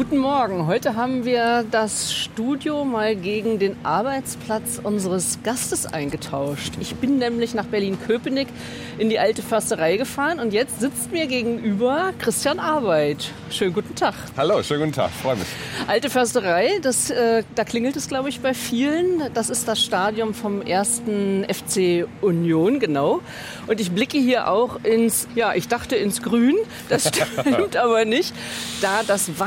Guten Morgen. Heute haben wir das Studio mal gegen den Arbeitsplatz unseres Gastes eingetauscht. Ich bin nämlich nach Berlin-Köpenick in die alte Försterei gefahren und jetzt sitzt mir gegenüber Christian Arbeit. Schönen guten Tag. Hallo, schönen guten Tag. Freue mich. Alte Försterei, das, äh, da klingelt es, glaube ich, bei vielen. Das ist das Stadion vom ersten FC Union, genau. Und ich blicke hier auch ins, ja, ich dachte ins Grün. Das stimmt aber nicht. Da das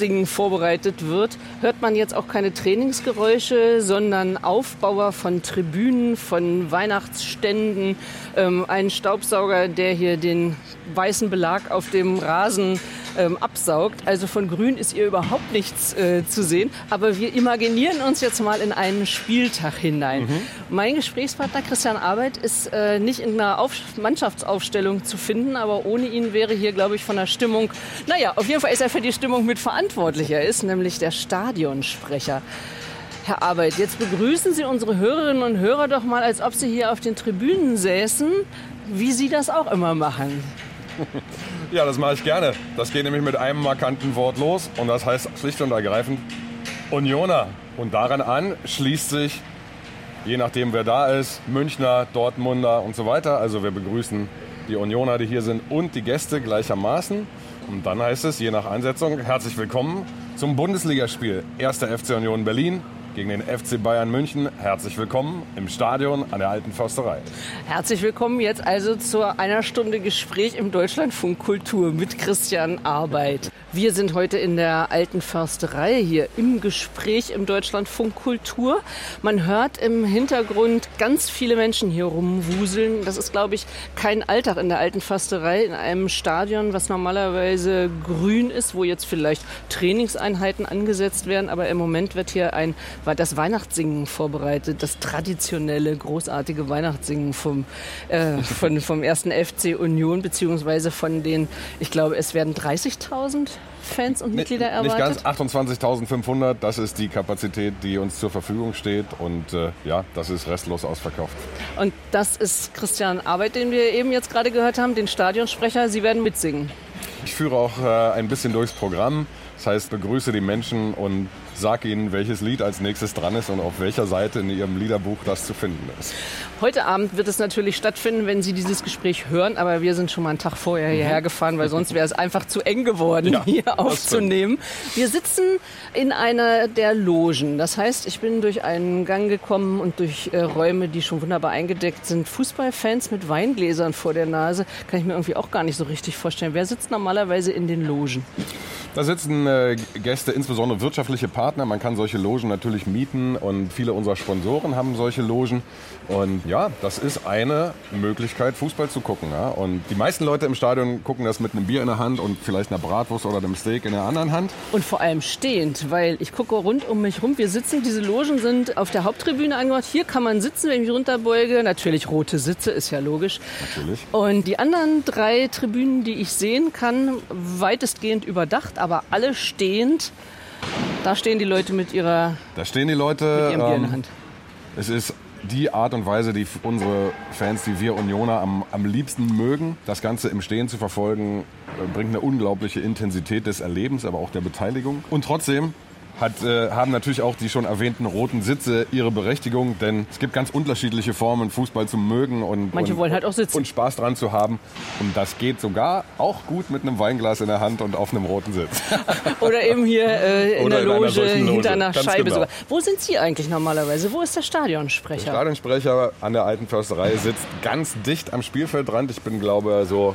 Weihnachtssingen vorbereitet wird, hört man jetzt auch keine Trainingsgeräusche, sondern Aufbauer von Tribünen, von Weihnachtsständen, ähm, einen Staubsauger, der hier den weißen Belag auf dem Rasen ähm, absaugt. Also von Grün ist ihr überhaupt nichts äh, zu sehen. Aber wir imaginieren uns jetzt mal in einen Spieltag hinein. Mhm. Mein Gesprächspartner Christian Arbeit ist äh, nicht in einer Auf Mannschaftsaufstellung zu finden, aber ohne ihn wäre hier, glaube ich, von der Stimmung, naja, auf jeden Fall ist er für die Stimmung mit verantwortlich. Er ist nämlich der Stadionsprecher. Herr Arbeit, jetzt begrüßen Sie unsere Hörerinnen und Hörer doch mal, als ob Sie hier auf den Tribünen säßen, wie Sie das auch immer machen. Ja, das mache ich gerne. Das geht nämlich mit einem markanten Wort los und das heißt schlicht und ergreifend Unioner. Und daran an schließt sich, je nachdem wer da ist, Münchner, Dortmunder und so weiter. Also wir begrüßen die Unioner, die hier sind und die Gäste gleichermaßen. Und dann heißt es, je nach Einsetzung, herzlich willkommen zum Bundesligaspiel 1. FC Union Berlin gegen den FC Bayern München. Herzlich willkommen im Stadion an der Alten Försterei. Herzlich willkommen jetzt also zu einer Stunde Gespräch im Deutschlandfunk Kultur mit Christian Arbeit. Wir sind heute in der Alten Försterei hier im Gespräch im Deutschlandfunk Kultur. Man hört im Hintergrund ganz viele Menschen hier rumwuseln. Das ist, glaube ich, kein Alltag in der Alten Försterei, in einem Stadion, was normalerweise grün ist, wo jetzt vielleicht Trainingseinheiten angesetzt werden. Aber im Moment wird hier ein war das Weihnachtssingen vorbereitet, das traditionelle, großartige Weihnachtssingen vom, äh, von, vom ersten FC Union, beziehungsweise von den, ich glaube, es werden 30.000 Fans und Mitglieder erwartet? Nicht ganz 28.500, das ist die Kapazität, die uns zur Verfügung steht und äh, ja, das ist restlos ausverkauft. Und das ist Christian Arbeit, den wir eben jetzt gerade gehört haben, den Stadionsprecher. Sie werden mitsingen. Ich führe auch äh, ein bisschen durchs Programm. Das heißt, begrüße die Menschen und sag ihnen, welches Lied als nächstes dran ist und auf welcher Seite in ihrem Liederbuch das zu finden ist. Heute Abend wird es natürlich stattfinden, wenn Sie dieses Gespräch hören, aber wir sind schon mal einen Tag vorher mhm. hierher gefahren, weil sonst wäre es einfach zu eng geworden, ja, hier aufzunehmen. Wir sitzen in einer der Logen. Das heißt, ich bin durch einen Gang gekommen und durch äh, Räume, die schon wunderbar eingedeckt sind. Fußballfans mit Weingläsern vor der Nase kann ich mir irgendwie auch gar nicht so richtig vorstellen. Wer sitzt normalerweise in den Logen? Da sitzen äh, Gäste, insbesondere wirtschaftliche Partner. Man kann solche Logen natürlich mieten und viele unserer Sponsoren haben solche Logen. Und ja, das ist eine Möglichkeit, Fußball zu gucken. Ja? Und die meisten Leute im Stadion gucken das mit einem Bier in der Hand und vielleicht einer Bratwurst oder einem Steak in der anderen Hand. Und vor allem stehend, weil ich gucke rund um mich rum. Wir sitzen, diese Logen sind auf der Haupttribüne angebracht. Hier kann man sitzen, wenn ich mich runterbeuge. Natürlich rote Sitze, ist ja logisch. Natürlich. Und die anderen drei Tribünen, die ich sehen kann, weitestgehend überdacht aber alle stehend. Da stehen die Leute mit ihrer. Da stehen die Leute. Mit ihrem Bier in der ähm, Hand. Es ist die Art und Weise, die unsere Fans, die wir Unioner am, am liebsten mögen. Das Ganze im Stehen zu verfolgen, äh, bringt eine unglaubliche Intensität des Erlebens, aber auch der Beteiligung. Und trotzdem hat, äh, haben natürlich auch die schon erwähnten roten Sitze ihre Berechtigung, denn es gibt ganz unterschiedliche Formen, Fußball zu mögen und, Manche und, wollen halt auch sitzen. und Spaß dran zu haben. Und das geht sogar auch gut mit einem Weinglas in der Hand und auf einem roten Sitz. Oder eben hier äh, in der Loge, in Loge, hinter einer Scheibe genau. sogar. Wo sind Sie eigentlich normalerweise? Wo ist der Stadionsprecher? Der Stadionsprecher an der alten Försterei sitzt ganz dicht am Spielfeldrand. Ich bin, glaube so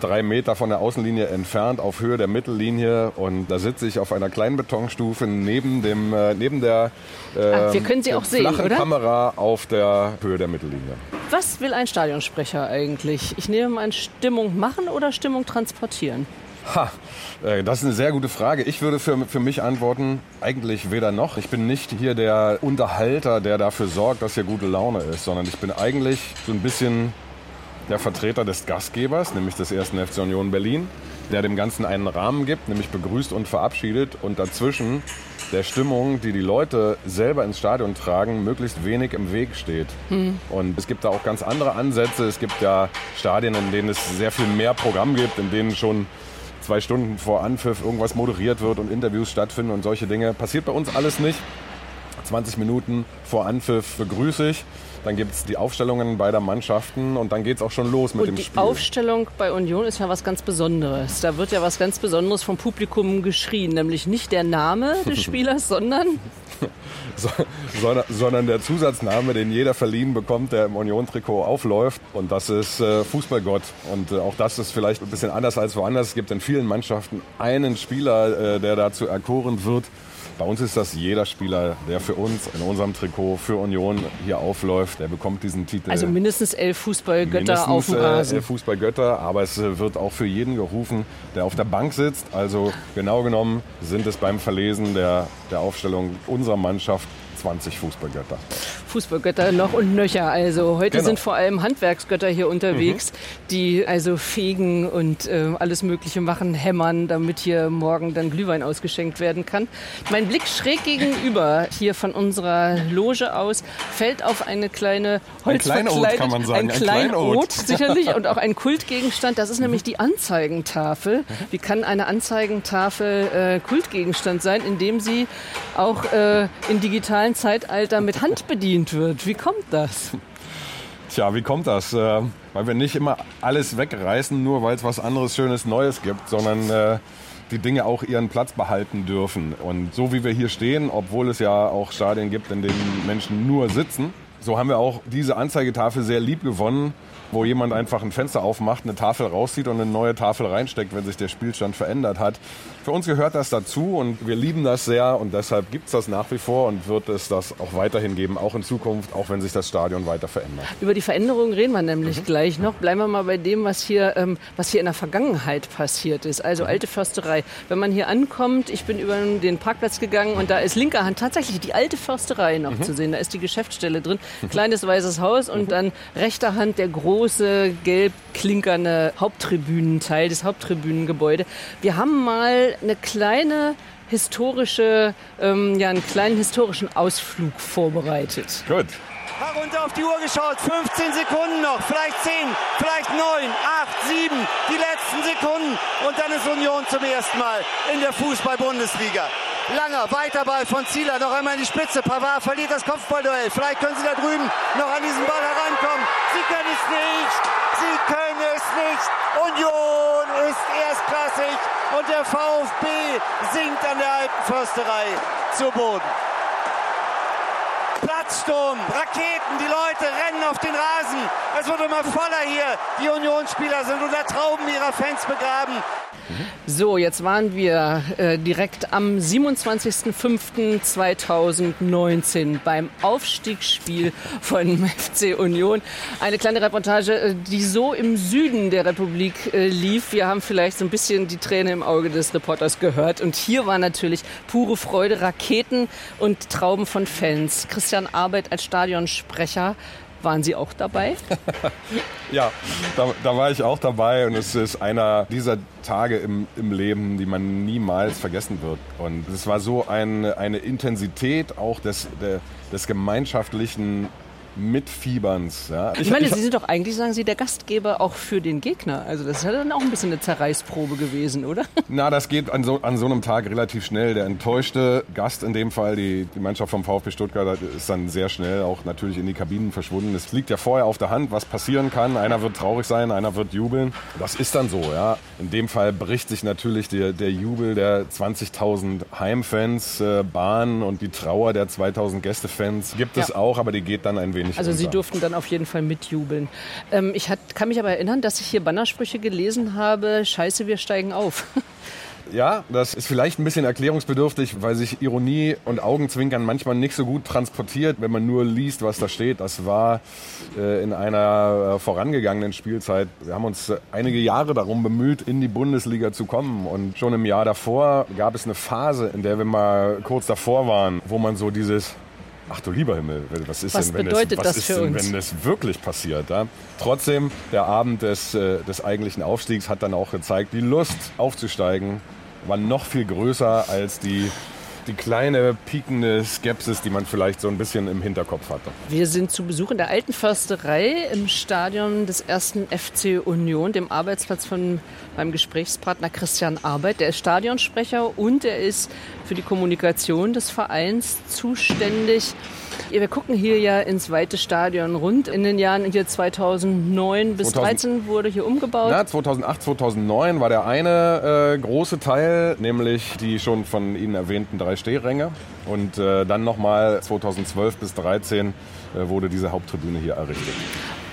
drei Meter von der Außenlinie entfernt auf Höhe der Mittellinie und da sitze ich auf einer kleinen Betonstufe neben dem äh, neben der äh, Ach, wir können Sie auch sehen, flachen oder? Kamera auf der Höhe der Mittellinie. Was will ein Stadionsprecher eigentlich? Ich nehme mal Stimmung machen oder Stimmung transportieren? Ha, äh, das ist eine sehr gute Frage. Ich würde für, für mich antworten, eigentlich weder noch. Ich bin nicht hier der Unterhalter, der dafür sorgt, dass hier gute Laune ist, sondern ich bin eigentlich so ein bisschen der Vertreter des Gastgebers, nämlich des ersten FC Union Berlin, der dem Ganzen einen Rahmen gibt, nämlich begrüßt und verabschiedet und dazwischen der Stimmung, die die Leute selber ins Stadion tragen, möglichst wenig im Weg steht. Mhm. Und es gibt da auch ganz andere Ansätze. Es gibt ja Stadien, in denen es sehr viel mehr Programm gibt, in denen schon zwei Stunden vor Anpfiff irgendwas moderiert wird und Interviews stattfinden und solche Dinge. Passiert bei uns alles nicht. 20 Minuten vor Anpfiff begrüße ich. Dann gibt es die Aufstellungen beider Mannschaften und dann geht es auch schon los mit und dem die Spiel. Die Aufstellung bei Union ist ja was ganz Besonderes. Da wird ja was ganz Besonderes vom Publikum geschrien, nämlich nicht der Name des Spielers, sondern so, sondern, sondern der Zusatzname, den jeder verliehen bekommt, der im Union-Trikot aufläuft. Und das ist äh, Fußballgott. Und äh, auch das ist vielleicht ein bisschen anders als woanders. Es gibt in vielen Mannschaften einen Spieler, äh, der dazu erkoren wird. Bei uns ist das jeder Spieler, der für uns in unserem Trikot für Union hier aufläuft, der bekommt diesen Titel. Also mindestens elf Fußballgötter auf dem Rasen. Äh, elf Fußballgötter, aber es wird auch für jeden gerufen, der auf der Bank sitzt. Also genau genommen sind es beim Verlesen der, der Aufstellung unserer Mannschaft 20 Fußballgötter. Fußballgötter noch und nöcher. Also heute genau. sind vor allem Handwerksgötter hier unterwegs, mhm. die also fegen und äh, alles Mögliche machen, hämmern, damit hier morgen dann Glühwein ausgeschenkt werden kann. Mein Blick schräg gegenüber hier von unserer Loge aus fällt auf eine kleine Holzverkleidet, kann man sagen. Ein, ein Kleinod, sicherlich und auch ein Kultgegenstand. Das ist nämlich die Anzeigentafel. Wie kann eine Anzeigentafel äh, Kultgegenstand sein, indem sie auch äh, in digitalen Zeitalter mit Hand bedient wird. Wie kommt das? Tja, wie kommt das? Äh, weil wir nicht immer alles wegreißen, nur weil es was anderes, Schönes, Neues gibt, sondern äh, die Dinge auch ihren Platz behalten dürfen. Und so wie wir hier stehen, obwohl es ja auch Stadien gibt, in denen Menschen nur sitzen, so haben wir auch diese Anzeigetafel sehr lieb gewonnen wo jemand einfach ein Fenster aufmacht, eine Tafel rauszieht und eine neue Tafel reinsteckt, wenn sich der Spielstand verändert hat. Für uns gehört das dazu und wir lieben das sehr und deshalb gibt es das nach wie vor und wird es das auch weiterhin geben, auch in Zukunft, auch wenn sich das Stadion weiter verändert. Über die Veränderungen reden wir nämlich mhm. gleich noch. Bleiben wir mal bei dem, was hier, ähm, was hier in der Vergangenheit passiert ist. Also mhm. alte Försterei. Wenn man hier ankommt, ich bin über den Parkplatz gegangen und da ist linker Hand tatsächlich die alte Försterei noch mhm. zu sehen. Da ist die Geschäftsstelle drin, mhm. kleines weißes Haus und mhm. dann rechter Hand der große gelb klinkernde Haupttribünenteil des Haupttribünengebäudes. Wir haben mal eine kleine historische, ähm, ja, einen kleinen historischen Ausflug vorbereitet. Gut. Herunter auf die Uhr geschaut, 15 Sekunden noch, vielleicht 10, vielleicht 9, 8, 7, die letzten Sekunden und dann ist Union zum ersten Mal in der Fußball-Bundesliga. Langer, Weiterball von Zieler, noch einmal in die Spitze. Pavard verliert das Kopfballduell. Vielleicht können sie da drüben noch an diesen Ball herankommen. Sie können es nicht. Sie können es nicht. Union ist erstklassig und der VfB sinkt an der alten Försterei zu Boden. Platzsturm, Raketen, die Leute rennen auf den Rasen. Es wird immer voller hier. Die Unionsspieler sind unter Trauben ihrer Fans begraben. So, jetzt waren wir äh, direkt am 27.05.2019 beim Aufstiegsspiel von FC Union. Eine kleine Reportage, äh, die so im Süden der Republik äh, lief. Wir haben vielleicht so ein bisschen die Träne im Auge des Reporters gehört. Und hier war natürlich pure Freude, Raketen und Trauben von Fans. Christian Arbeit als Stadionsprecher waren Sie auch dabei? ja, da, da, war ich auch dabei und es ist einer dieser Tage im, im Leben, die man niemals vergessen wird. Und es war so ein, eine Intensität auch des, der, des gemeinschaftlichen Mitfieberns. Ja. Ich, ich meine, ich, Sie sind doch eigentlich, sagen Sie, der Gastgeber auch für den Gegner. Also das ist ja dann auch ein bisschen eine Zerreißprobe gewesen, oder? Na, das geht an so, an so einem Tag relativ schnell. Der enttäuschte Gast in dem Fall, die, die Mannschaft vom VfB Stuttgart, ist dann sehr schnell auch natürlich in die Kabinen verschwunden. Es liegt ja vorher auf der Hand, was passieren kann. Einer wird traurig sein, einer wird jubeln. Das ist dann so, ja. In dem Fall bricht sich natürlich der, der Jubel der 20.000 Heimfans, äh, Bahn und die Trauer der 2.000 Gästefans gibt es auch, aber die geht dann ein wenig nicht. Also. Sie durften dann auf jeden Fall mitjubeln. Ähm, ich hat, kann mich aber erinnern, dass ich hier Bannersprüche gelesen habe, scheiße, wir steigen auf. Ja, das ist vielleicht ein bisschen erklärungsbedürftig, weil sich Ironie und Augenzwinkern manchmal nicht so gut transportiert, wenn man nur liest, was da steht. Das war äh, in einer äh, vorangegangenen Spielzeit. Wir haben uns äh, einige Jahre darum bemüht, in die Bundesliga zu kommen. Und schon im Jahr davor gab es eine Phase, in der wir mal kurz davor waren, wo man so dieses Ach du lieber Himmel, was ist was denn, wenn, bedeutet es, was das ist denn, wenn das wirklich passiert? Ja? Trotzdem, der Abend des, äh, des eigentlichen Aufstiegs hat dann auch gezeigt, die Lust aufzusteigen war noch viel größer als die die kleine piekende Skepsis, die man vielleicht so ein bisschen im Hinterkopf hatte. Wir sind zu Besuch in der Alten Försterei im Stadion des ersten FC Union, dem Arbeitsplatz von meinem Gesprächspartner Christian Arbeit. Der ist Stadionsprecher und er ist für die Kommunikation des Vereins zuständig. Wir gucken hier ja ins weite Stadion rund. In den Jahren hier 2009 bis 2013 wurde hier umgebaut. Na, 2008, 2009 war der eine äh, große Teil, nämlich die schon von Ihnen erwähnten drei Stehränge. Und äh, dann nochmal 2012 bis 2013 äh, wurde diese Haupttribüne hier errichtet.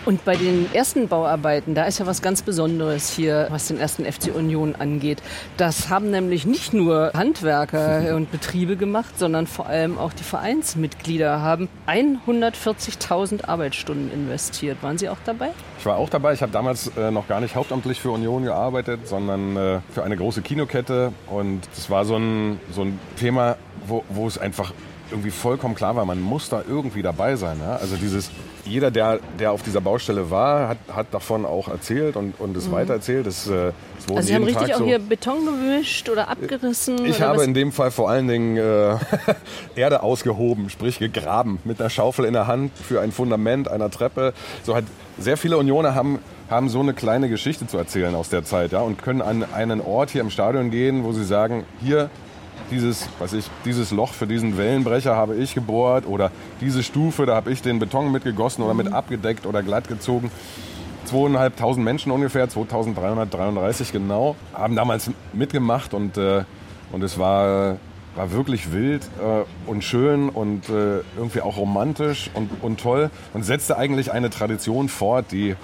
Und bei den ersten Bauarbeiten, da ist ja was ganz Besonderes hier, was den ersten FC Union angeht. Das haben nämlich nicht nur Handwerker und Betriebe gemacht, sondern vor allem auch die Vereinsmitglieder haben 140.000 Arbeitsstunden investiert. Waren Sie auch dabei? Ich war auch dabei. Ich habe damals äh, noch gar nicht hauptamtlich für Union gearbeitet, sondern äh, für eine große Kinokette. Und das war so ein, so ein Thema, wo, wo es einfach irgendwie vollkommen klar war, man muss da irgendwie dabei sein. Ja? Also dieses, jeder, der, der auf dieser Baustelle war, hat, hat davon auch erzählt und, und es mhm. weitererzählt. Es, äh, es also Sie haben richtig Tag auch so hier Beton gewischt oder abgerissen? Ich oder habe was? in dem Fall vor allen Dingen äh, Erde ausgehoben, sprich gegraben, mit einer Schaufel in der Hand für ein Fundament einer Treppe. So hat sehr viele Unioner haben haben so eine kleine Geschichte zu erzählen aus der Zeit ja, und können an einen Ort hier im Stadion gehen, wo sie sagen, hier dieses, was ich, dieses Loch für diesen Wellenbrecher habe ich gebohrt oder diese Stufe, da habe ich den Beton mitgegossen oder mit mhm. abgedeckt oder glatt gezogen. Zweieinhalbtausend Menschen ungefähr, 2333 genau, haben damals mitgemacht und, äh, und es war, war wirklich wild äh, und schön und äh, irgendwie auch romantisch und, und toll und setzte eigentlich eine Tradition fort, die,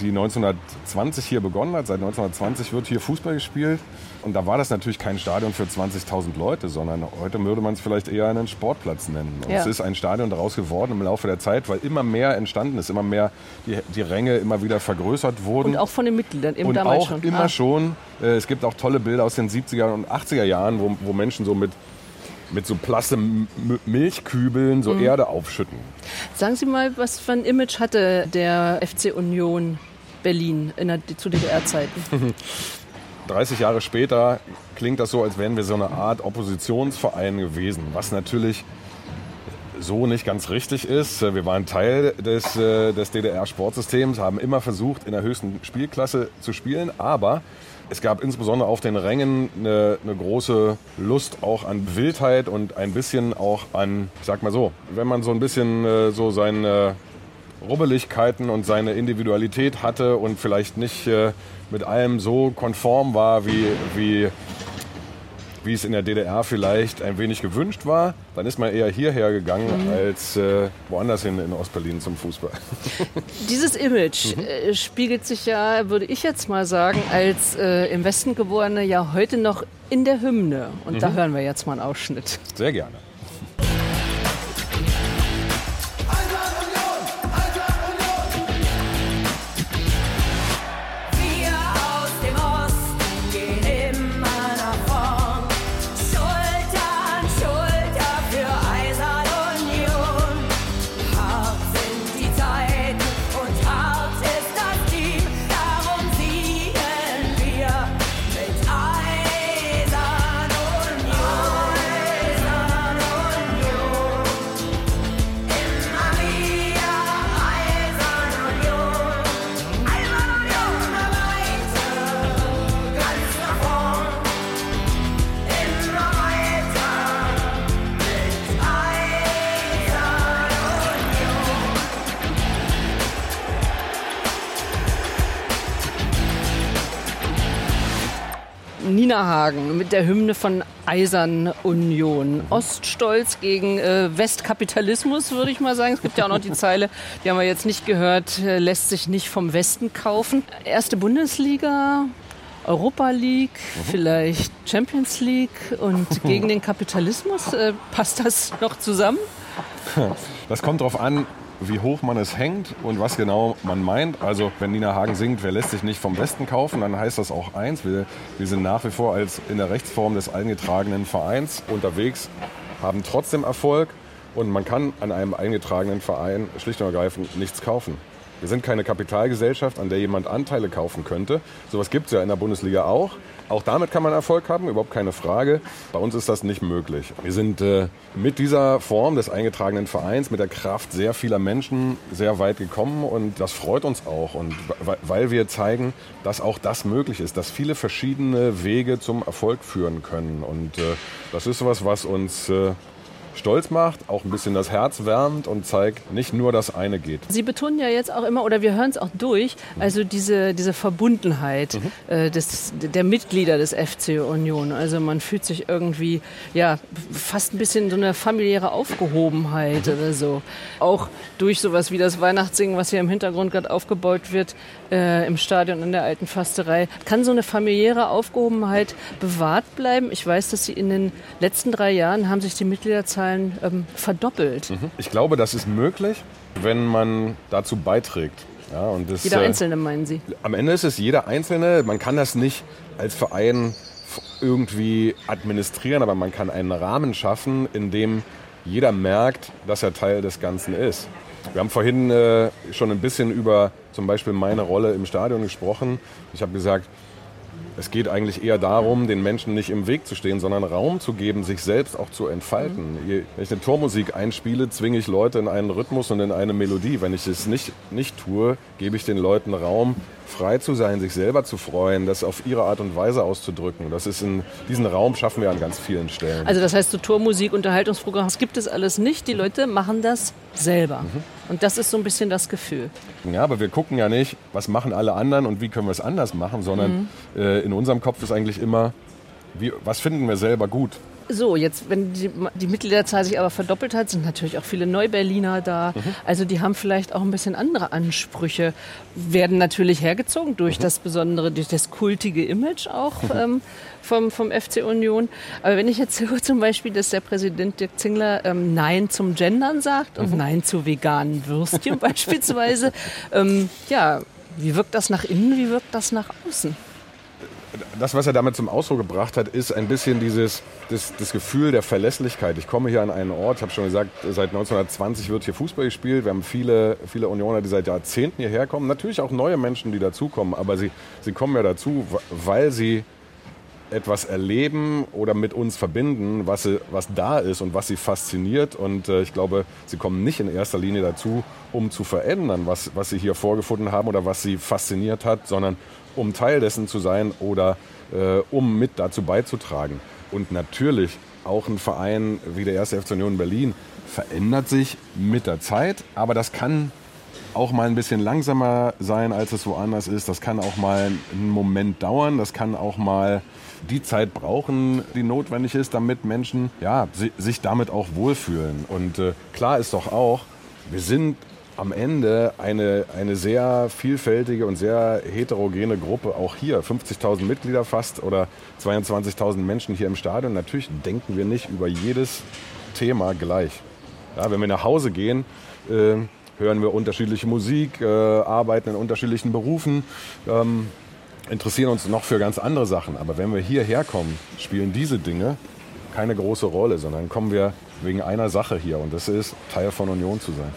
die 1920 hier begonnen hat. Seit 1920 wird hier Fußball gespielt. Und da war das natürlich kein Stadion für 20.000 Leute, sondern heute würde man es vielleicht eher einen Sportplatz nennen. Ja. es ist ein Stadion daraus geworden im Laufe der Zeit, weil immer mehr entstanden ist, immer mehr die, die Ränge immer wieder vergrößert wurden. Und auch von den Mitgliedern eben und damals auch schon. immer ah. schon. Äh, es gibt auch tolle Bilder aus den 70er und 80er Jahren, wo, wo Menschen so mit mit so plasse Milchkübeln so mhm. Erde aufschütten. Sagen Sie mal, was für ein Image hatte der FC Union Berlin in der, zu DDR-Zeiten? 30 Jahre später klingt das so, als wären wir so eine Art Oppositionsverein gewesen, was natürlich so nicht ganz richtig ist. Wir waren Teil des, äh, des DDR-Sportsystems, haben immer versucht, in der höchsten Spielklasse zu spielen, aber es gab insbesondere auf den Rängen eine, eine, große Lust auch an Wildheit und ein bisschen auch an, ich sag mal so, wenn man so ein bisschen äh, so seine Rubbeligkeiten und seine Individualität hatte und vielleicht nicht äh, mit allem so konform war, wie, wie, wie es in der DDR vielleicht ein wenig gewünscht war, dann ist man eher hierher gegangen mhm. als äh, woanders hin in Ostberlin zum Fußball. Dieses Image mhm. äh, spiegelt sich ja, würde ich jetzt mal sagen, als äh, im Westen geborene ja heute noch in der Hymne. Und mhm. da hören wir jetzt mal einen Ausschnitt. Sehr gerne. Nina Hagen mit der Hymne von Eisern Union. Oststolz gegen äh, Westkapitalismus, würde ich mal sagen. Es gibt ja auch noch die Zeile, die haben wir jetzt nicht gehört, äh, lässt sich nicht vom Westen kaufen. Erste Bundesliga, Europa League, mhm. vielleicht Champions League und gegen den Kapitalismus. Äh, passt das noch zusammen? Das kommt darauf an, wie hoch man es hängt und was genau man meint. Also wenn Nina Hagen singt, wer lässt sich nicht vom Westen kaufen, dann heißt das auch eins. Wir, wir sind nach wie vor als in der Rechtsform des eingetragenen Vereins unterwegs, haben trotzdem Erfolg und man kann an einem eingetragenen Verein schlicht und ergreifend nichts kaufen. Wir sind keine Kapitalgesellschaft, an der jemand Anteile kaufen könnte. Sowas gibt es ja in der Bundesliga auch. Auch damit kann man Erfolg haben, überhaupt keine Frage. Bei uns ist das nicht möglich. Wir sind äh, mit dieser Form des eingetragenen Vereins, mit der Kraft sehr vieler Menschen sehr weit gekommen und das freut uns auch. Und weil wir zeigen, dass auch das möglich ist, dass viele verschiedene Wege zum Erfolg führen können. Und äh, das ist was, was uns äh, stolz macht, auch ein bisschen das Herz wärmt und zeigt, nicht nur das eine geht. Sie betonen ja jetzt auch immer, oder wir hören es auch durch, also diese, diese Verbundenheit mhm. äh, des, der Mitglieder des FC Union. Also man fühlt sich irgendwie, ja, fast ein bisschen so eine familiäre Aufgehobenheit mhm. oder so. Auch durch sowas wie das Weihnachtssingen, was hier im Hintergrund gerade aufgebaut wird, äh, im Stadion in der alten Fasterei. Kann so eine familiäre Aufgehobenheit bewahrt bleiben? Ich weiß, dass Sie in den letzten drei Jahren haben sich die Mitgliederzahlen ähm, verdoppelt. Mhm. Ich glaube, das ist möglich, wenn man dazu beiträgt. Ja, das, jeder äh, Einzelne, meinen Sie? Am Ende ist es jeder Einzelne. Man kann das nicht als Verein irgendwie administrieren, aber man kann einen Rahmen schaffen, in dem jeder merkt, dass er Teil des Ganzen ist. Wir haben vorhin äh, schon ein bisschen über zum Beispiel meine Rolle im Stadion gesprochen. Ich habe gesagt, es geht eigentlich eher darum, den Menschen nicht im Weg zu stehen, sondern Raum zu geben, sich selbst auch zu entfalten. Mhm. Wenn ich eine Tormusik einspiele, zwinge ich Leute in einen Rhythmus und in eine Melodie. Wenn ich es nicht, nicht tue, gebe ich den Leuten Raum, frei zu sein, sich selber zu freuen, das auf ihre Art und Weise auszudrücken. Das ist in diesen Raum schaffen wir an ganz vielen Stellen. Also das heißt, so Tormusik, Unterhaltungsprogramm, das gibt es alles nicht. Die Leute machen das selber. Mhm. Und das ist so ein bisschen das Gefühl. Ja, aber wir gucken ja nicht, was machen alle anderen und wie können wir es anders machen, sondern mhm. äh, in unserem Kopf ist eigentlich immer, wie, was finden wir selber gut. So, jetzt, wenn die, die, Mitgliederzahl sich aber verdoppelt hat, sind natürlich auch viele Neuberliner da. Mhm. Also die haben vielleicht auch ein bisschen andere Ansprüche, werden natürlich hergezogen durch mhm. das besondere, durch das kultige Image auch mhm. ähm, vom, vom FC Union. Aber wenn ich jetzt höre zum Beispiel, dass der Präsident Dirk Zingler ähm, Nein zum Gendern sagt und mhm. Nein zu veganen Würstchen beispielsweise, ähm, ja, wie wirkt das nach innen, wie wirkt das nach außen? Das, was er damit zum Ausdruck gebracht hat, ist ein bisschen dieses das, das Gefühl der Verlässlichkeit. Ich komme hier an einen Ort, ich habe schon gesagt, seit 1920 wird hier Fußball gespielt. Wir haben viele, viele Unioner, die seit Jahrzehnten hierher kommen. Natürlich auch neue Menschen, die dazukommen, aber sie, sie kommen ja dazu, weil sie etwas erleben oder mit uns verbinden, was, sie, was da ist und was sie fasziniert. Und äh, ich glaube, sie kommen nicht in erster Linie dazu, um zu verändern, was, was sie hier vorgefunden haben oder was sie fasziniert hat, sondern um Teil dessen zu sein oder äh, um mit dazu beizutragen. Und natürlich auch ein Verein wie der 1. FC Union Berlin verändert sich mit der Zeit, aber das kann auch mal ein bisschen langsamer sein, als es woanders ist. Das kann auch mal einen Moment dauern. Das kann auch mal die Zeit brauchen, die notwendig ist, damit Menschen ja, sich damit auch wohlfühlen. Und äh, klar ist doch auch, wir sind am Ende eine, eine sehr vielfältige und sehr heterogene Gruppe, auch hier. 50.000 Mitglieder fast oder 22.000 Menschen hier im Stadion. Natürlich denken wir nicht über jedes Thema gleich. Ja, wenn wir nach Hause gehen, äh, hören wir unterschiedliche Musik, äh, arbeiten in unterschiedlichen Berufen, ähm, interessieren uns noch für ganz andere Sachen. Aber wenn wir hierher kommen, spielen diese Dinge keine große Rolle, sondern kommen wir wegen einer Sache hier und das ist Teil von Union zu sein.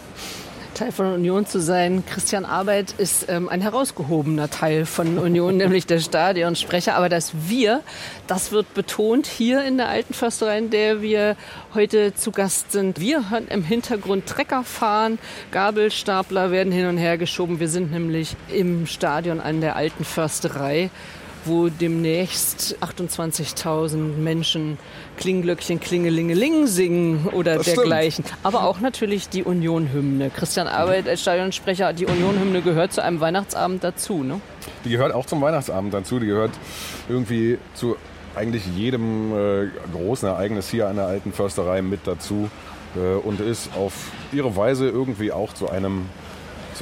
Teil von Union zu sein. Christian Arbeit ist ähm, ein herausgehobener Teil von Union, nämlich der Stadionsprecher. Aber das Wir, das wird betont hier in der alten Försterei, in der wir heute zu Gast sind. Wir hören im Hintergrund Trecker fahren, Gabelstapler werden hin und her geschoben. Wir sind nämlich im Stadion an der alten Försterei wo demnächst 28.000 Menschen Klinglöckchen, Klingelingeling singen oder das dergleichen. Stimmt. Aber auch natürlich die Union-Hymne. Christian Arbeit als Stadionsprecher, die Union-Hymne gehört zu einem Weihnachtsabend dazu, ne? Die gehört auch zum Weihnachtsabend dazu. Die gehört irgendwie zu eigentlich jedem äh, großen Ereignis hier an der alten Försterei mit dazu äh, und ist auf ihre Weise irgendwie auch zu einem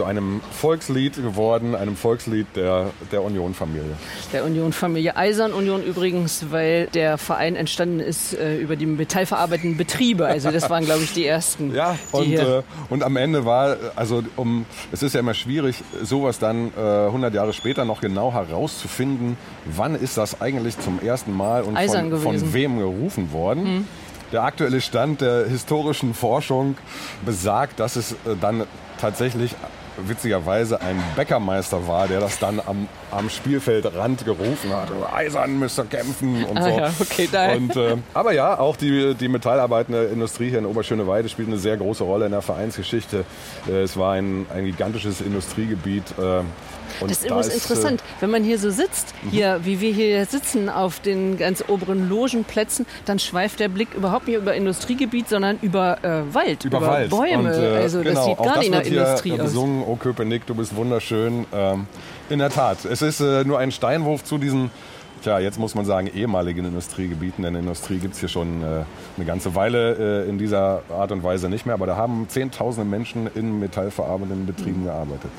zu einem Volkslied geworden, einem Volkslied der, der Union-Familie. Der Union-Familie. Eisern Union übrigens, weil der Verein entstanden ist äh, über die metallverarbeitenden Betriebe. Also das waren, glaube ich, die ersten. Ja, und, äh, und am Ende war, also um, es ist ja immer schwierig, sowas dann äh, 100 Jahre später noch genau herauszufinden, wann ist das eigentlich zum ersten Mal und von, von, wem gerufen worden. Mhm. Der aktuelle Stand der historischen Forschung besagt, dass es äh, dann tatsächlich witzigerweise ein Bäckermeister war, der das dann am, am Spielfeldrand gerufen hat. Eisern müsst kämpfen und ah, so. Ja, okay. Und, äh, aber ja, auch die, die metallarbeitende Industrie hier in Oberschöneweide spielt eine sehr große Rolle in der Vereinsgeschichte. Äh, es war ein, ein gigantisches Industriegebiet. Äh, und das ist übrigens da interessant, äh, wenn man hier so sitzt, mhm. hier, wie wir hier sitzen auf den ganz oberen Logenplätzen, dann schweift der Blick überhaupt nicht über Industriegebiet, sondern über äh, Wald, über, über Wald. Bäume. Und, äh, also genau, das sieht gar nicht nach Industrie aus. Gesungen, oh Köpenick, du bist wunderschön. Ähm, in der Tat, es ist äh, nur ein Steinwurf zu diesen Tja, jetzt muss man sagen, ehemaligen Industriegebieten, denn Industrie gibt es hier schon äh, eine ganze Weile äh, in dieser Art und Weise nicht mehr. Aber da haben Zehntausende Menschen in metallverarbeitenden Betrieben mhm. gearbeitet.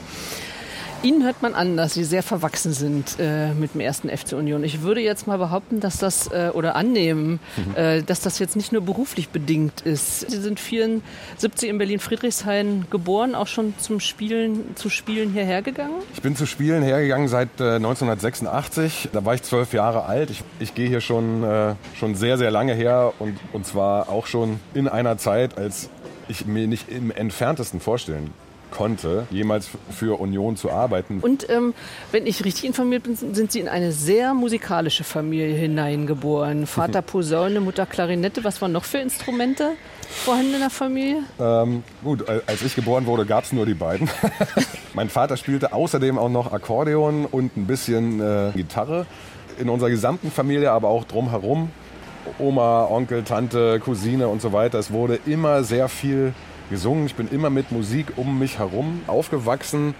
Ihnen hört man an, dass Sie sehr verwachsen sind äh, mit dem ersten FC Union. Ich würde jetzt mal behaupten, dass das äh, oder annehmen, mhm. äh, dass das jetzt nicht nur beruflich bedingt ist. Sie sind 74 in Berlin-Friedrichshain geboren, auch schon zum Spielen, zu Spielen hierher gegangen? Ich bin zu Spielen hergegangen seit 1986. Äh, da war ich zwölf Jahre alt. Ich, ich gehe hier schon, äh, schon sehr, sehr lange her und, und zwar auch schon in einer Zeit, als ich mir nicht im entferntesten vorstellen konnte, jemals für Union zu arbeiten. Und ähm, wenn ich richtig informiert bin, sind Sie in eine sehr musikalische Familie hineingeboren. Vater Posaune, Mutter Klarinette. Was waren noch für Instrumente vorhanden in der Familie? Ähm, gut, als ich geboren wurde, gab es nur die beiden. mein Vater spielte außerdem auch noch Akkordeon und ein bisschen äh, Gitarre. In unserer gesamten Familie, aber auch drumherum, Oma, Onkel, Tante, Cousine und so weiter, es wurde immer sehr viel gesungen. Ich bin immer mit Musik um mich herum aufgewachsen.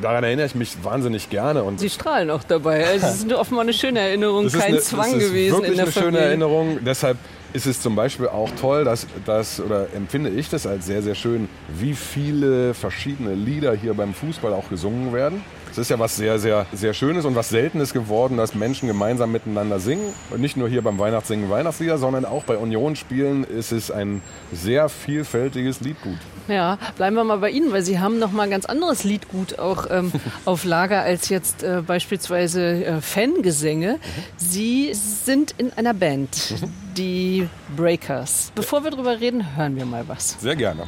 Daran erinnere ich mich wahnsinnig gerne. Und Sie strahlen auch dabei. Also es ist offenbar eine schöne Erinnerung, kein eine, Zwang gewesen in der eine Familie. schöne Erinnerung. Deshalb ist es zum Beispiel auch toll, dass, dass, oder empfinde ich das als sehr, sehr schön, wie viele verschiedene Lieder hier beim Fußball auch gesungen werden. Es ist ja was sehr, sehr, sehr Schönes und was Seltenes geworden, dass Menschen gemeinsam miteinander singen. Und nicht nur hier beim Weihnachtssingen Weihnachtslieder, sondern auch bei Unionsspielen ist es ein sehr vielfältiges Liedgut. Ja, bleiben wir mal bei Ihnen, weil Sie haben noch mal ein ganz anderes Liedgut auch ähm, auf Lager als jetzt äh, beispielsweise äh, Fangesänge. Sie sind in einer Band, mhm. die Breakers. Bevor wir darüber reden, hören wir mal was. Sehr gerne.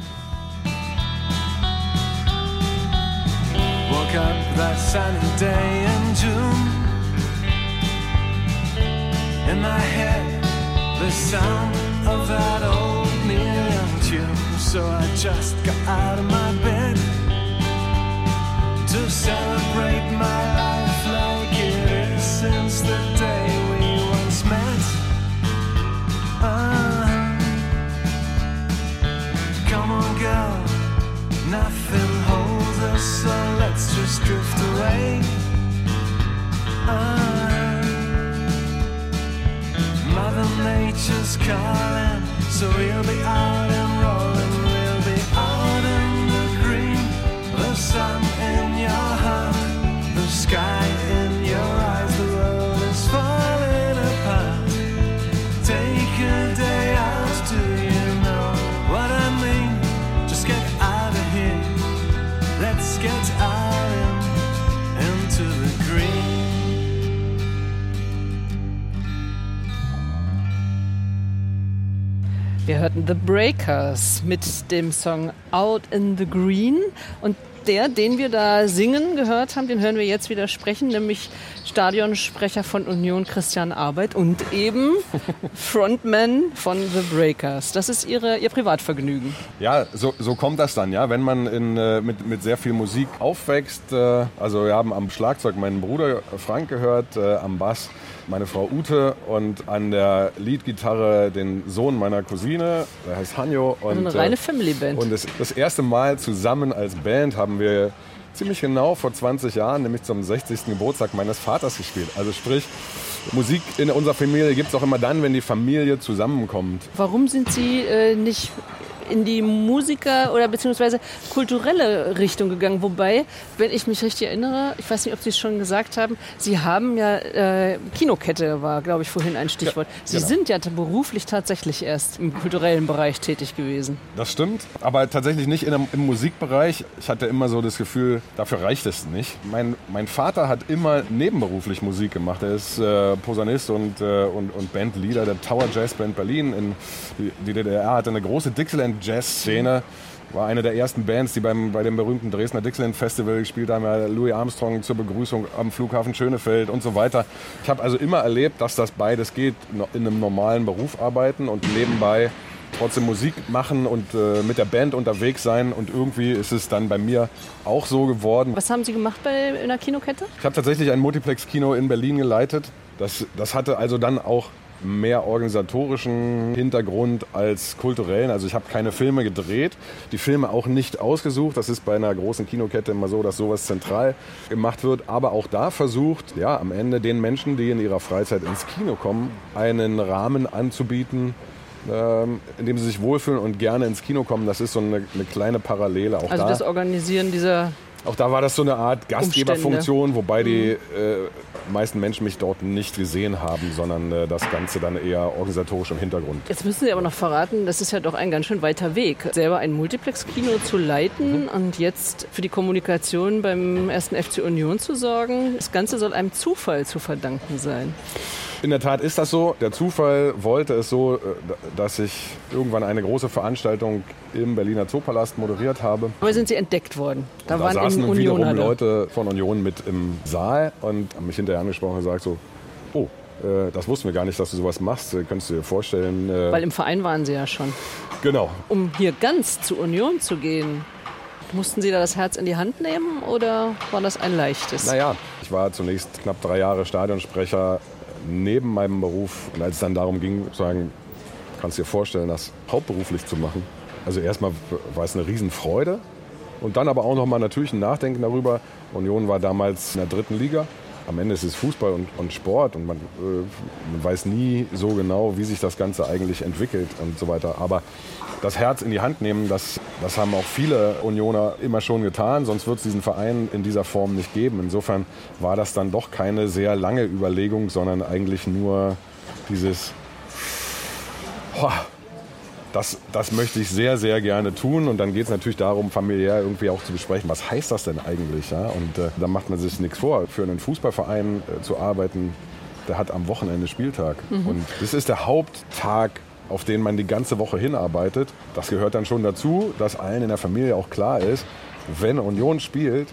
Up that sunny day in June. In my head, the sound of that old Neil tune. So I just got out of my bed to celebrate my so let's just drift away. Uh, Mother Nature's calling, so we'll be out and rolling. We'll be out in the green, the sun in your heart, the sky Wir hörten The Breakers mit dem Song Out in the Green und der, den wir da singen gehört haben, den hören wir jetzt wieder sprechen, nämlich Stadionsprecher von Union Christian Arbeit und eben Frontman von The Breakers. Das ist ihre, Ihr Privatvergnügen. Ja, so, so kommt das dann, ja. Wenn man in, äh, mit, mit sehr viel Musik aufwächst, äh, also wir haben am Schlagzeug meinen Bruder Frank gehört, äh, am Bass meine Frau Ute und an der Leadgitarre den Sohn meiner Cousine, der heißt Hanjo. Und, also eine reine Family Band. Und das, das erste Mal zusammen als Band haben wir ziemlich genau vor 20 Jahren, nämlich zum 60. Geburtstag meines Vaters gespielt. Also sprich, Musik in unserer Familie gibt es auch immer dann, wenn die Familie zusammenkommt. Warum sind Sie äh, nicht in die Musiker- oder beziehungsweise kulturelle Richtung gegangen. Wobei, wenn ich mich richtig erinnere, ich weiß nicht, ob Sie es schon gesagt haben, Sie haben ja, äh, Kinokette war, glaube ich, vorhin ein Stichwort. Ja, Sie genau. sind ja beruflich tatsächlich erst im kulturellen Bereich tätig gewesen. Das stimmt, aber tatsächlich nicht in, im Musikbereich. Ich hatte immer so das Gefühl, dafür reicht es nicht. Mein, mein Vater hat immer nebenberuflich Musik gemacht. Er ist äh, Posaunist und, äh, und, und Bandleader der Tower Jazz Band Berlin. In, die, die DDR hatte eine große Dixieland Jazz-Szene. war eine der ersten Bands, die beim, bei dem berühmten Dresdner Dixieland Festival gespielt haben. Ja, Louis Armstrong zur Begrüßung am Flughafen Schönefeld und so weiter. Ich habe also immer erlebt, dass das beides geht, in einem normalen Beruf arbeiten und nebenbei trotzdem Musik machen und äh, mit der Band unterwegs sein. Und irgendwie ist es dann bei mir auch so geworden. Was haben Sie gemacht bei einer Kinokette? Ich habe tatsächlich ein Multiplex-Kino in Berlin geleitet. Das, das hatte also dann auch mehr organisatorischen Hintergrund als kulturellen. Also ich habe keine Filme gedreht, die Filme auch nicht ausgesucht. Das ist bei einer großen Kinokette immer so, dass sowas zentral gemacht wird. Aber auch da versucht, ja, am Ende den Menschen, die in ihrer Freizeit ins Kino kommen, einen Rahmen anzubieten, ähm, in dem sie sich wohlfühlen und gerne ins Kino kommen. Das ist so eine, eine kleine Parallele. Auch Also da das Organisieren dieser auch da war das so eine Art Gastgeberfunktion, wobei die äh, meisten Menschen mich dort nicht gesehen haben, sondern äh, das Ganze dann eher organisatorisch im Hintergrund. Jetzt müssen Sie aber noch verraten, das ist ja doch ein ganz schön weiter Weg, selber ein Multiplex-Kino zu leiten und jetzt für die Kommunikation beim ersten FC Union zu sorgen. Das Ganze soll einem Zufall zu verdanken sein. In der Tat ist das so. Der Zufall wollte es so, äh, dass ich irgendwann eine große Veranstaltung im Berliner Zoopalast moderiert habe. Aber sind Sie entdeckt worden? Da, Da waren saßen nun wiederum da. Leute von Union mit im Saal und haben mich hinterher angesprochen und gesagt so, oh, äh, das wussten wir gar nicht, dass du sowas machst. Äh, Könntest du dir vorstellen? äh, Weil im Verein waren Sie ja schon. genau. Um hier ganz zu Union zu gehen, mussten Sie da das Herz in die Hand nehmen oder war das ein leichtes? Naja, ich war zunächst knapp drei Jahre Stadionsprecher neben meinem Beruf. Und als es dann darum ging, zu sagen, kannst du dir vorstellen, das hauptberuflich zu machen. Also erstmal war es eine Riesenfreude und dann aber auch nochmal natürlich ein Nachdenken darüber. Union war damals in der dritten Liga. Am Ende ist es Fußball und, und Sport und man, äh, man weiß nie so genau, wie sich das Ganze eigentlich entwickelt und so weiter. Aber das Herz in die Hand nehmen, das, das haben auch viele Unioner immer schon getan, sonst wird es diesen Verein in dieser Form nicht geben. Insofern war das dann doch keine sehr lange Überlegung, sondern eigentlich nur dieses, "Boah, das, das möchte ich sehr, sehr gerne tun. Und dann geht es natürlich darum, familiär irgendwie auch zu besprechen, was heißt das denn eigentlich? Ja? Und äh, da macht man sich nichts vor. Für einen Fußballverein äh, zu arbeiten, der hat am Wochenende Spieltag. Und das ist der Haupttag, auf den man die ganze Woche hinarbeitet. Das gehört dann schon dazu, dass allen in der Familie auch klar ist, wenn Union spielt,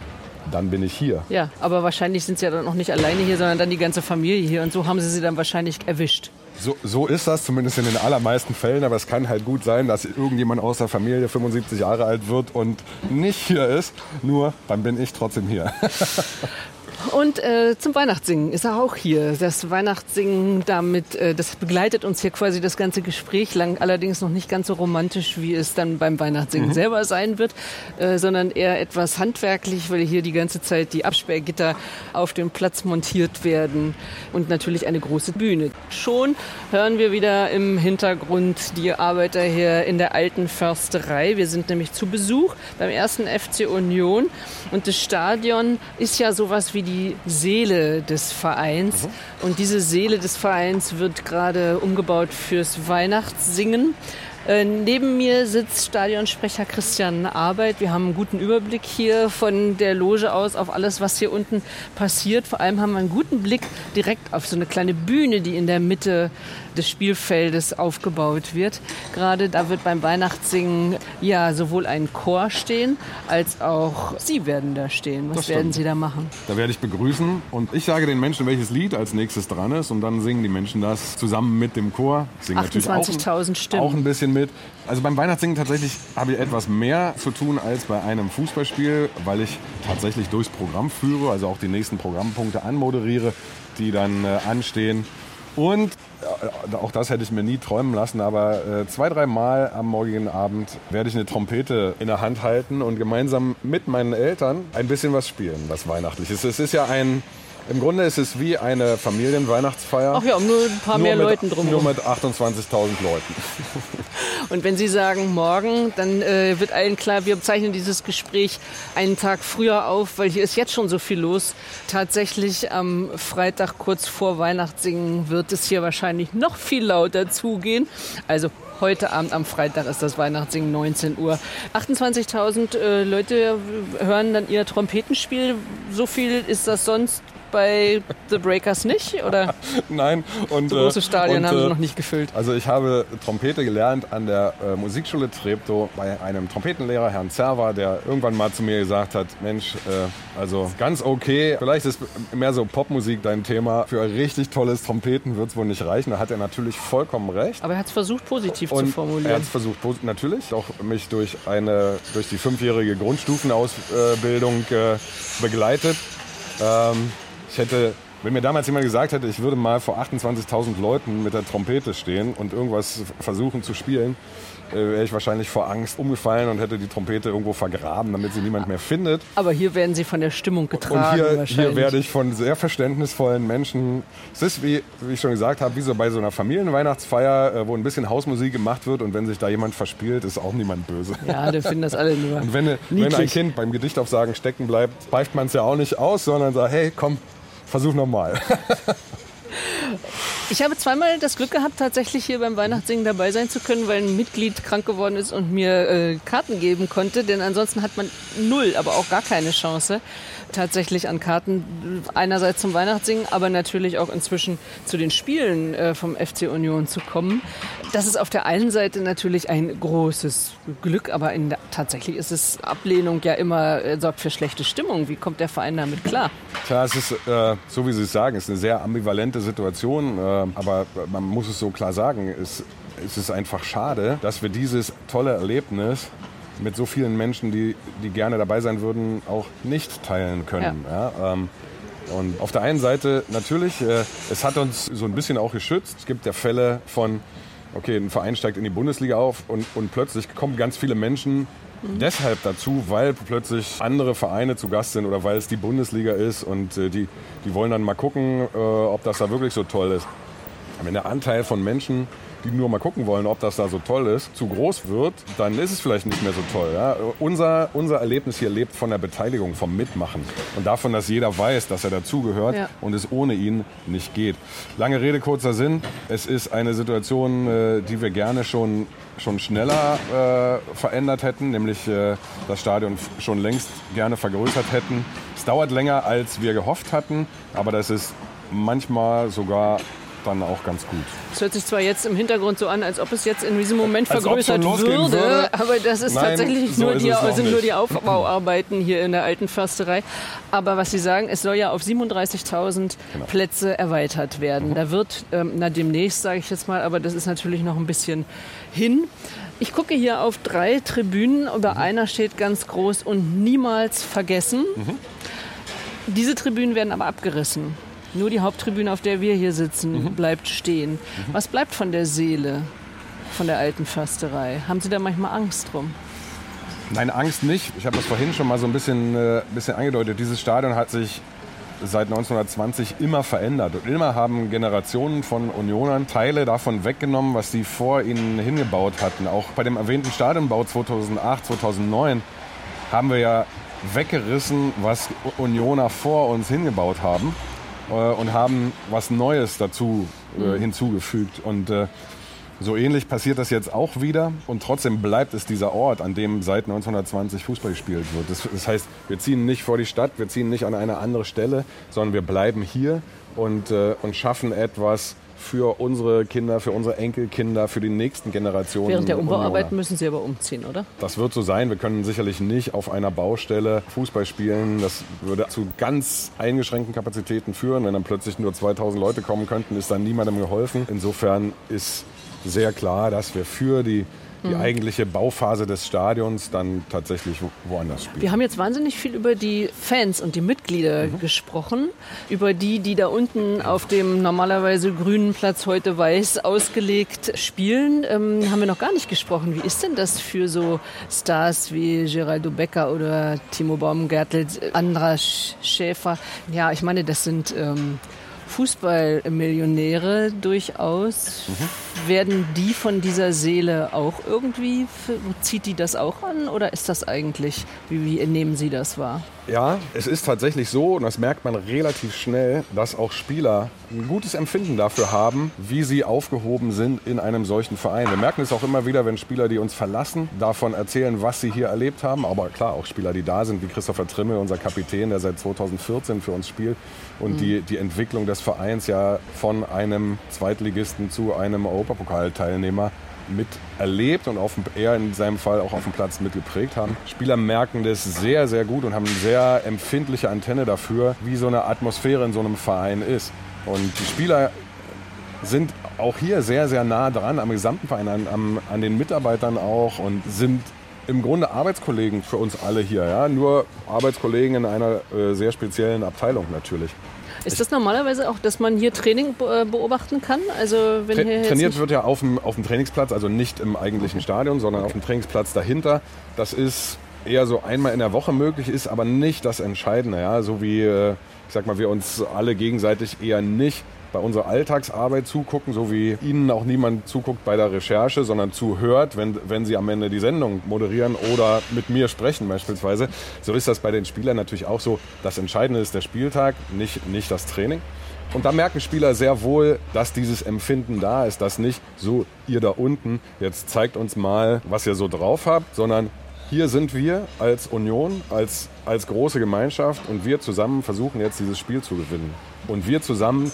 dann bin ich hier. Ja, aber wahrscheinlich sind Sie ja dann auch nicht alleine hier, sondern dann die ganze Familie hier. Und so haben Sie sie dann wahrscheinlich erwischt. So, so ist das zumindest in den allermeisten Fällen, aber es kann halt gut sein, dass irgendjemand aus der Familie 75 Jahre alt wird und nicht hier ist. Nur dann bin ich trotzdem hier. Und äh, zum Weihnachtssingen ist er auch hier. Das Weihnachtssingen damit, äh, das begleitet uns hier quasi das ganze Gespräch lang, allerdings noch nicht ganz so romantisch, wie es dann beim Weihnachtssingen selber sein wird, äh, sondern eher etwas handwerklich, weil hier die ganze Zeit die Absperrgitter auf dem Platz montiert werden und natürlich eine große Bühne. Schon hören wir wieder im Hintergrund die Arbeiter hier in der alten Försterei. Wir sind nämlich zu Besuch beim ersten FC Union und das Stadion ist ja sowas wie die Seele des Vereins. Und diese Seele des Vereins wird gerade umgebaut fürs Weihnachtssingen. Äh, neben mir sitzt Stadionsprecher Christian Arbeit. Wir haben einen guten Überblick hier von der Loge aus auf alles, was hier unten passiert. Vor allem haben wir einen guten Blick direkt auf so eine kleine Bühne, die in der Mitte des Spielfeldes aufgebaut wird. Gerade da wird beim Weihnachtssingen ja sowohl ein Chor stehen, als auch Sie werden da stehen. Was werden. Sie da machen? Da werde ich begrüßen und ich sage den Menschen, welches Lied als nächstes dran ist und dann singen die Menschen das zusammen mit dem Chor. Singen natürlich auch ein- 28.000 Stimmen. Auch ein bisschen mit. Also beim Weihnachtssingen tatsächlich habe ich etwas mehr zu tun als bei einem Fußballspiel, weil ich tatsächlich durchs Programm führe, also auch die nächsten Programmpunkte anmoderiere, die dann äh, anstehen. Und äh, auch das hätte ich mir nie träumen lassen, aber äh, zwei, dreimal am morgigen Abend werde ich eine Trompete in der Hand halten und gemeinsam mit meinen Eltern ein bisschen was spielen, was Weihnachtliches. Es ist ja ein, im Grunde ist es wie eine Familienweihnachtsfeier. Ach ja, nur ein paar nur mehr mit, Leuten Nur drumherum. mit 28.000 Leuten. Und wenn Sie sagen morgen, dann äh, wird allen klar, wir zeichnen dieses Gespräch einen Tag früher auf, weil hier ist jetzt schon so viel los. Tatsächlich am Freitag kurz vor Weihnachtssingen wird es hier wahrscheinlich noch viel lauter zugehen. Also heute Abend am Freitag ist das Weihnachtssingen 19 Uhr. 28.000 äh, Leute hören dann Ihr Trompetenspiel. So viel ist das sonst bei The Breakers nicht? Oder Nein. Und, große äh, Stadien und, haben sie äh, noch nicht gefüllt? Also ich habe Trompete gelernt an der äh, Musikschule Treptow bei einem Trompetenlehrer, Herrn Zerwa, der irgendwann mal zu mir gesagt hat, Mensch, äh, also ganz okay, vielleicht ist mehr so Popmusik dein Thema. Für richtig tolles Trompeten wird es wohl nicht reichen. Da hat er natürlich vollkommen recht. Aber er hat es versucht, positiv zu Und er hat formulieren. es versucht, natürlich, auch mich durch eine, durch die fünfjährige Grundstufenausbildung äh, begleitet. Ähm, ich hätte, wenn mir damals jemand gesagt hätte, ich würde mal vor 28.000 Leuten mit der Trompete stehen und irgendwas versuchen zu spielen, äh, wäre ich wahrscheinlich vor Angst umgefallen und hätte die Trompete irgendwo vergraben, damit sie niemand mehr findet. Aber hier werden sie von der Stimmung getragen Und hier, hier werde ich von sehr verständnisvollen Menschen. Es ist, wie, wie ich schon gesagt habe, wie so bei so einer Familienweihnachtsfeier, äh, wo ein bisschen Hausmusik gemacht wird und wenn sich da jemand verspielt, ist auch niemand böse. ja, wir finden das alle nur Und wenn, wenn ein. Kind beim Gedichtaufsagen stecken bleibt, pfeift man es ja auch nicht aus, sondern sagt, hey, komm, versuch nochmal. Ich habe zweimal das Glück gehabt, tatsächlich hier beim Weihnachtssingen dabei sein zu können, weil ein Mitglied krank geworden ist und mir äh, Karten geben konnte. Denn ansonsten hat man null, aber auch gar keine Chance, tatsächlich an Karten einerseits zum Weihnachtssingen, aber natürlich auch inzwischen zu den Spielen äh, vom FC Union zu kommen. Das ist auf der einen Seite natürlich ein großes Glück, aber in tatsächlich ist es Ablehnung ja immer äh, sorgt für schlechte Stimmung. Wie kommt der Verein damit klar? Tja, es ist, äh, so wie Sie es sagen, es ist eine sehr ambivalente Situation, äh, aber man muss es so klar sagen, es, es ist einfach schade, dass wir dieses tolle Erlebnis mit so vielen Menschen, die, die gerne dabei sein würden, auch nicht teilen können. Ja. ähm, und auf der einen Seite natürlich, äh, es hat uns so ein bisschen auch geschützt. Es gibt ja Fälle von, okay, ein Verein steigt in die Bundesliga auf und, und plötzlich kommen ganz viele Menschen deshalb dazu, weil plötzlich andere Vereine zu Gast sind oder weil es die Bundesliga ist und äh, die, die wollen dann mal gucken, äh, ob das da wirklich so toll ist. Wenn der Anteil von Menschen, die nur mal gucken wollen, ob das da so toll ist, zu groß wird, dann ist es vielleicht nicht mehr so toll. Ja? Unser, unser Erlebnis hier lebt von der Beteiligung, vom Mitmachen und davon, dass jeder weiß, dass er dazugehört Ja. und es ohne ihn nicht geht. Lange Rede, kurzer Sinn. Es ist eine Situation, äh, die wir gerne schon, schon schneller äh, verändert hätten, nämlich äh, das Stadion schon längst gerne vergrößert hätten. Es dauert länger, als wir gehofft hatten, aber das ist manchmal sogar dann auch ganz gut. Es hört sich zwar jetzt im Hintergrund so an, als ob es jetzt in diesem Moment Als vergrößert würde, würde. aber das ist Nein, tatsächlich so nur ist die, sind nur nicht. die Aufbauarbeiten hier in der alten Försterei. Aber was Sie sagen, es soll ja auf 37.000 Genau. Plätze erweitert werden. Mhm. Da wird, ähm, na demnächst sage ich jetzt mal, aber das ist natürlich noch ein bisschen hin. Ich gucke hier auf drei Tribünen, Mhm. über einer steht ganz groß und niemals vergessen. Mhm. Diese Tribünen werden aber abgerissen. Nur die Haupttribüne, auf der wir hier sitzen, Mhm. bleibt stehen. Was bleibt von der Seele von der alten Försterei? Haben Sie da manchmal Angst drum? Nein, Angst nicht. Ich habe das vorhin schon mal so ein bisschen, äh, bisschen angedeutet. Dieses Stadion hat sich seit 1920 immer verändert. Und immer haben Generationen von Unionern Teile davon weggenommen, was sie vor ihnen hingebaut hatten. Auch bei dem erwähnten Stadionbau 2008, 2009 haben wir ja weggerissen, was Unioner vor uns hingebaut haben äh, und haben was Neues dazu äh, hinzugefügt. Und äh, so ähnlich passiert das jetzt auch wieder und trotzdem bleibt es dieser Ort, an dem seit 1920 Fußball gespielt wird. Das, das heißt, wir ziehen nicht vor die Stadt, wir ziehen nicht an eine andere Stelle, sondern wir bleiben hier und, äh, und schaffen etwas für unsere Kinder, für unsere Enkelkinder, für die nächsten Generationen. Während der Unioner. Umbauarbeiten müssen Sie aber umziehen, oder? Das wird so sein. Wir können sicherlich nicht auf einer Baustelle Fußball spielen. Das würde zu ganz eingeschränkten Kapazitäten führen. Wenn dann plötzlich nur 2000 Leute kommen könnten, ist dann niemandem geholfen. Insofern ist sehr klar, dass wir für die, die eigentliche Bauphase des Stadions dann tatsächlich wo- woanders spielen. Wir haben jetzt wahnsinnig viel über die Fans und die Mitglieder Mhm. gesprochen. Über die, die da unten auf dem normalerweise grünen Platz heute weiß ausgelegt spielen. Ähm, haben wir noch gar nicht gesprochen. Wie ist denn das für so Stars wie Geraldo Becker oder Timo Baumgärtel, Andras Schäfer? Ja, ich meine, das sind ähm, Fußballmillionäre durchaus. Werden die von dieser Seele auch irgendwie, zieht die das auch an oder ist das eigentlich, wie, wie nehmen Sie das wahr? Ja, es ist tatsächlich so, und das merkt man relativ schnell, dass auch Spieler ein gutes Empfinden dafür haben, wie sie aufgehoben sind in einem solchen Verein. Wir merken es auch immer wieder, wenn Spieler, die uns verlassen, davon erzählen, was sie hier erlebt haben. Aber klar, auch Spieler, die da sind, wie Christopher Trimmel, unser Kapitän, der seit 2014 für uns spielt und mhm. die, die Entwicklung des Vereins ja von einem Zweitligisten zu einem Europapokalteilnehmer miterlebt und auf, er in seinem Fall auch auf dem Platz mitgeprägt haben. Spieler merken das sehr, sehr gut und haben eine sehr empfindliche Antenne dafür, wie so eine Atmosphäre in so einem Verein ist. Und die Spieler sind auch hier sehr, sehr nah dran am gesamten Verein, an, an den Mitarbeitern auch und sind im Grunde Arbeitskollegen für uns alle hier. Ja? Nur Arbeitskollegen in einer äh, sehr speziellen Abteilung natürlich. Ist das normalerweise auch, dass man hier Training äh, beobachten kann? Also wenn Tra hier trainiert wird ja auf dem, auf dem Trainingsplatz, also nicht im eigentlichen Stadion, sondern auf dem Trainingsplatz dahinter. Das ist eher so einmal in der Woche möglich, ist aber nicht das Entscheidende. Ja? So wie, äh, ich sag mal, wir uns alle gegenseitig eher nicht bei unserer Alltagsarbeit zugucken, so wie Ihnen auch niemand zuguckt bei der Recherche, sondern zuhört, wenn, wenn Sie am Ende die Sendung moderieren oder mit mir sprechen beispielsweise. So ist das bei den Spielern natürlich auch so. Das Entscheidende ist der Spieltag, nicht, nicht das Training. Und da merken Spieler sehr wohl, dass dieses Empfinden da ist, dass nicht so ihr da unten, jetzt zeigt uns mal, was ihr so drauf habt, sondern hier sind wir als Union, als, als große Gemeinschaft und wir zusammen versuchen jetzt dieses Spiel zu gewinnen. Und wir zusammen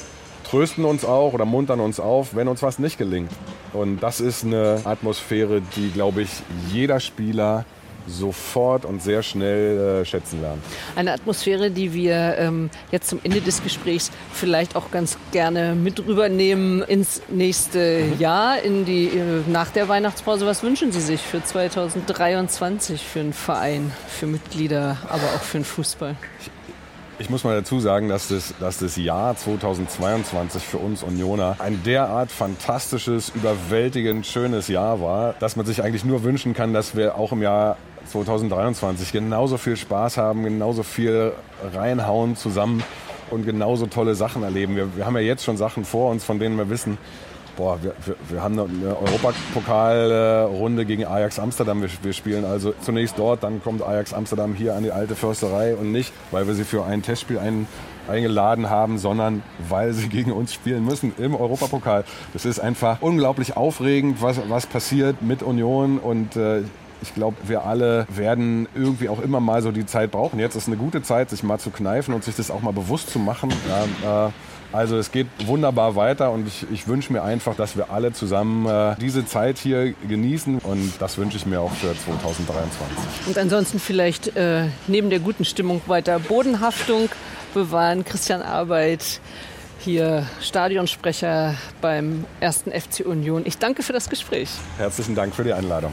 trösten uns auch oder muntern uns auf, wenn uns was nicht gelingt. Und das ist eine Atmosphäre, die, glaube ich, jeder Spieler sofort und sehr schnell äh, schätzen lernt. Eine Atmosphäre, die wir ähm, jetzt zum Ende des Gesprächs vielleicht auch ganz gerne mit rübernehmen ins nächste mhm. Jahr, in die, äh, nach der Weihnachtspause. Was wünschen Sie sich für 2023 für einen Verein, für Mitglieder, aber auch für den Fußball? Ich ich muss mal dazu sagen, dass das, dass das Jahr 2022 für uns Unioner ein derart fantastisches, überwältigend schönes Jahr war, dass man sich eigentlich nur wünschen kann, dass wir auch im Jahr 2023 genauso viel Spaß haben, genauso viel reinhauen zusammen und genauso tolle Sachen erleben. Wir, wir haben ja jetzt schon Sachen vor uns, von denen wir wissen, boah, wir, wir, haben eine Europapokalrunde gegen Ajax Amsterdam. Wir, wir, spielen also zunächst dort, dann kommt Ajax Amsterdam hier an die alte Försterei und nicht, weil wir sie für ein Testspiel ein, eingeladen haben, sondern weil sie gegen uns spielen müssen im Europapokal. Das ist einfach unglaublich aufregend, was, was passiert mit Union und äh, ich glaube, wir alle werden irgendwie auch immer mal so die Zeit brauchen. Jetzt ist eine gute Zeit, sich mal zu kneifen und sich das auch mal bewusst zu machen. Ja, äh, also es geht wunderbar weiter und ich, ich wünsche mir einfach, dass wir alle zusammen äh, diese Zeit hier genießen und das wünsche ich mir auch für 2023. Und ansonsten vielleicht äh, neben der guten Stimmung weiter Bodenhaftung bewahren. Christian Arbeit, hier Stadionsprecher beim ersten FC Union. Ich danke für das Gespräch. Herzlichen Dank für die Einladung.